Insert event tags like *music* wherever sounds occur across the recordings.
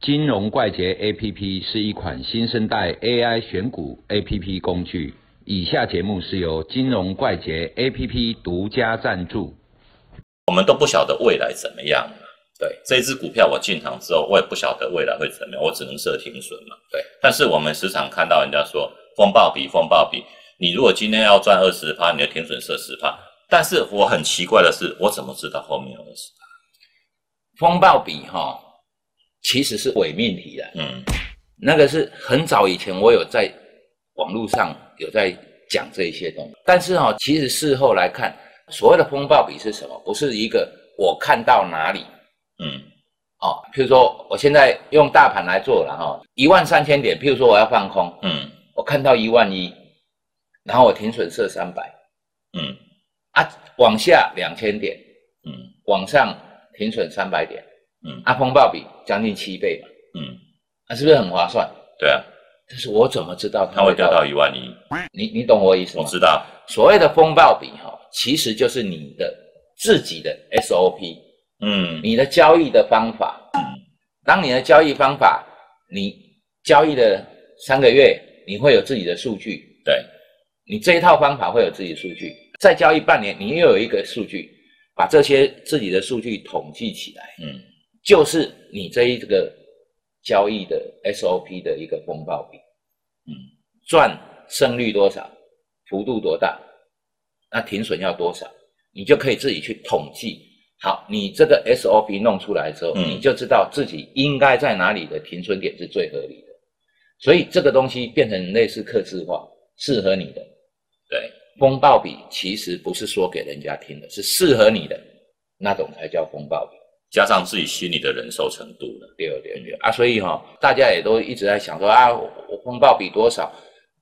金融怪杰 APP 是一款新生代 AI 选股 APP 工具。以下节目是由金融怪杰 APP 独家赞助。我们都不晓得未来怎么样。对，这只股票我进场之后，我也不晓得未来会怎么样，我只能设停损嘛。对，但是我们时常看到人家说风暴比风暴比，你如果今天要赚二十趴，你的停损设十趴。但是我很奇怪的是，我怎么知道后面有二十趴？风暴比哈，其实是伪命题的。嗯，那个是很早以前我有在网络上有在讲这一些东西，但是哈，其实事后来看，所谓的风暴比是什么？不是一个我看到哪里。嗯，哦，譬如说，我现在用大盘来做了哈，一万三千点。譬如说，我要放空，嗯，我看到一万一，然后我停损设三百，嗯，啊，往下两千点，嗯，往上停损三百点，嗯，啊，风暴比将近七倍嘛，嗯，那是不是很划算？对啊，但是我怎么知道它会掉到一万一？你你懂我意思吗？我知道，所谓的风暴比哈，其实就是你的自己的 SOP。嗯，你的交易的方法，当你的交易方法，你交易的三个月，你会有自己的数据。对，你这一套方法会有自己的数据。再交易半年，你又有一个数据，把这些自己的数据统计起来，嗯，就是你这一个交易的 SOP 的一个风暴比，嗯，赚胜率多少，幅度多大，那停损要多少，你就可以自己去统计。好，你这个 SOP 弄出来之后，你就知道自己应该在哪里的停损点是最合理的。所以这个东西变成类似刻字化，适合你的。对，风暴比其实不是说给人家听的，是适合你的那种才叫风暴比，加上自己心里的忍受程度了。对对对。啊，所以哈，大家也都一直在想说啊，我风暴比多少？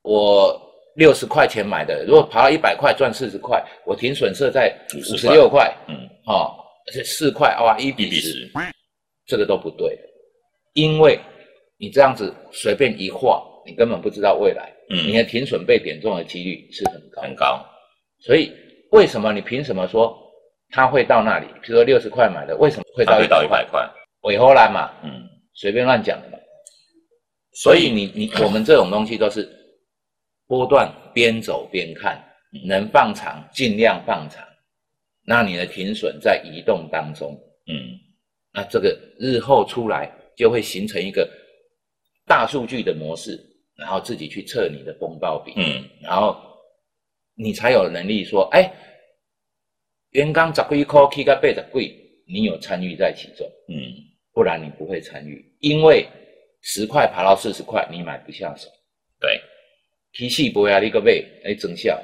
我六十块钱买的，如果跑到一百块赚四十块，我停损设在五十六块，嗯，哦。而且四块哇，一比十，这个都不对，因为你这样子随便一画，你根本不知道未来，嗯，你的停损被点中的几率是很高。很高。所以为什么你凭什么说它会到那里？比如说六十块买的，为什么会到一百块？尾后来嘛，嗯，随便乱讲的嘛。所以你你 *coughs* 我们这种东西都是波段边走边看，能放长尽量放长。那你的停损在移动当中，嗯，那这个日后出来就会形成一个大数据的模式，然后自己去测你的风暴比，嗯，然后你才有能力说，哎，原刚十几块起个八十几，你有参与在其中，嗯，不然你不会参与，因为十块爬到四十块，你买不下手，对，提细不要你个背，哎，增效。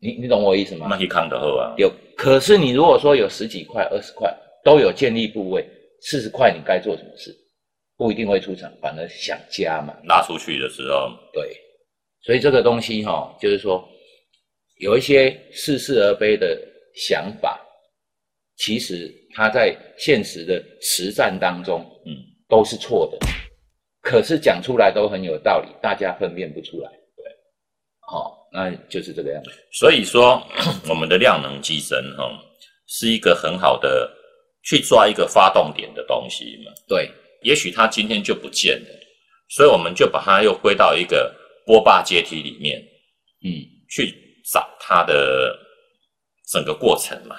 你你懂我意思吗？那去看的好啊。有，可是你如果说有十几块、二十块都有建立部位，四十块你该做什么事？不一定会出场，反而想加嘛。拉出去的时候，对。所以这个东西哈，就是说有一些似是而非的想法，其实他在现实的实战当中，嗯，都是错的。可是讲出来都很有道理，大家分辨不出来。对，好。那就是这个样子。所以说，*clears throat* 我们的量能机身哈，是一个很好的去抓一个发动点的东西嘛。对，也许它今天就不见了，所以我们就把它又归到一个波霸阶梯里面，嗯，去找它的整个过程嘛，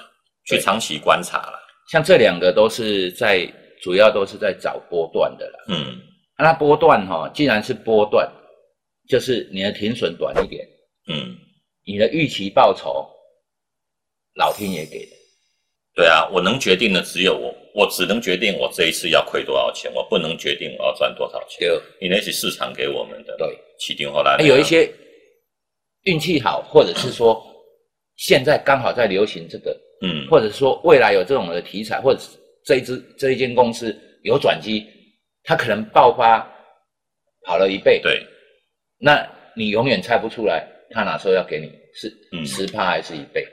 去长期观察了。像这两个都是在主要都是在找波段的啦。嗯，那波段哈，既然是波段，就是你的停损短一点。嗯，你的预期报酬，老天爷给的。对啊，我能决定的只有我，我只能决定我这一次要亏多少钱，我不能决定我要赚多少钱。对，你那是市场给我们的。对，起定后来有一些运气好，或者是说现在刚好在流行这个，嗯，或者说未来有这种的题材，或者是这一支这一间公司有转机，它可能爆发跑了一倍。对，那你永远猜不出来。它哪时候要给你是十趴还是一倍，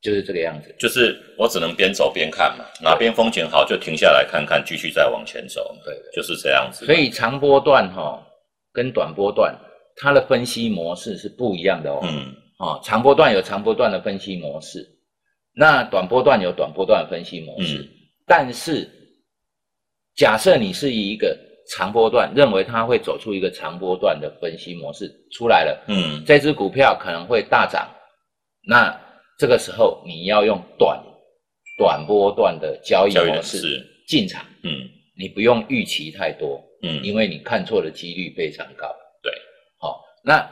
就是这个样子。就是我只能边走边看嘛，哪边风景好就停下来看看，继续再往前走。对，就是这样子。所以长波段哈跟短波段，它的分析模式是不一样的哦。嗯。哦，长波段有长波段的分析模式，那短波段有短波段的分析模式，但是假设你是以一个长波段认为它会走出一个长波段的分析模式出来了，嗯。这只股票可能会大涨，那这个时候你要用短短波段的交易模式模式。进场，嗯。你不用预期太多，嗯，因为你看错的几率非常高。对，好、那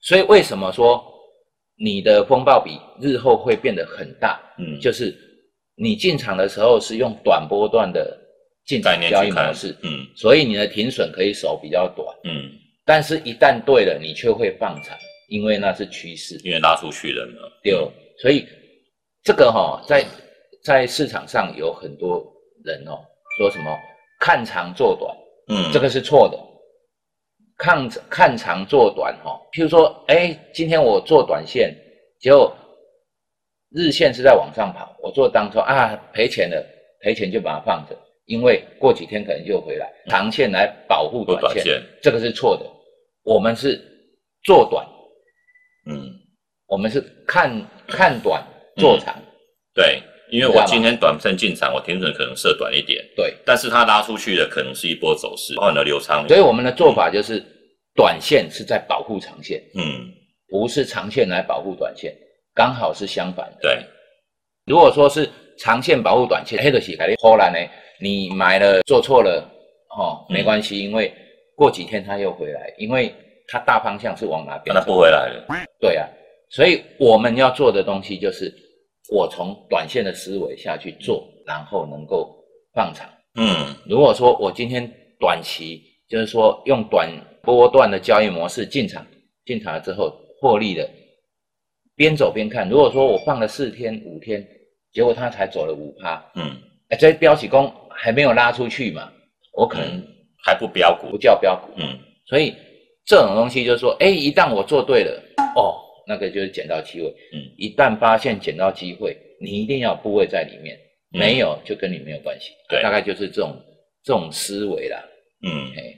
所以为什么说你的风暴比日后会变得很大？嗯就是你进场的时候是用短波段的进场交易模式，嗯所以你的停损可以守比较短，嗯，但是一旦对了，你却会放长，因为那是趋势。因为拉出去了嘛，对，所以这个哈、在在市场上有很多人哦说什么看长做短，嗯，这个是错的。看看长做短哈、譬如说，哎，今天我做短线，结果日线是在往上跑，我做当中啊赔钱了，赔钱就把它放着，因为过几天可能就回来。长线来保护短线，短线，这个是错的。我们是做短，嗯，我们是看看短做长，对，因为我今天短线进场，我停损可能设短一点，对。但是它拉出去的可能是一波走势，包含了流仓，所以我们的做法就是，短线是在保护长线，嗯，不是长线来保护短线，刚好是相反的。对，如果说是长线保护短线，黑的洗呢，你买了做错了，哦，嗯没关系，因为过几天它又回来，因为它大方向是往哪边？那它不回来了，对啊，所以我们要做的东西就是，我从短线的思维下去做，然后能够放长。嗯如果说我今天短期就是说用短波段的交易模式进场，进场了之后获利了，边走边看。如果说我放了四天五天，结果它才走了五趴，嗯，哎，这标起功还没有拉出去嘛，我可能还不标不股，叫标股。嗯所以这种东西就是说，哎，一旦我做对了，哦，那个就是捡到机会。嗯，一旦发现捡到机会，你一定要有部位在里面，嗯没有就跟你没有关系。对大概就是这种这种思维啦。嗯，嘿。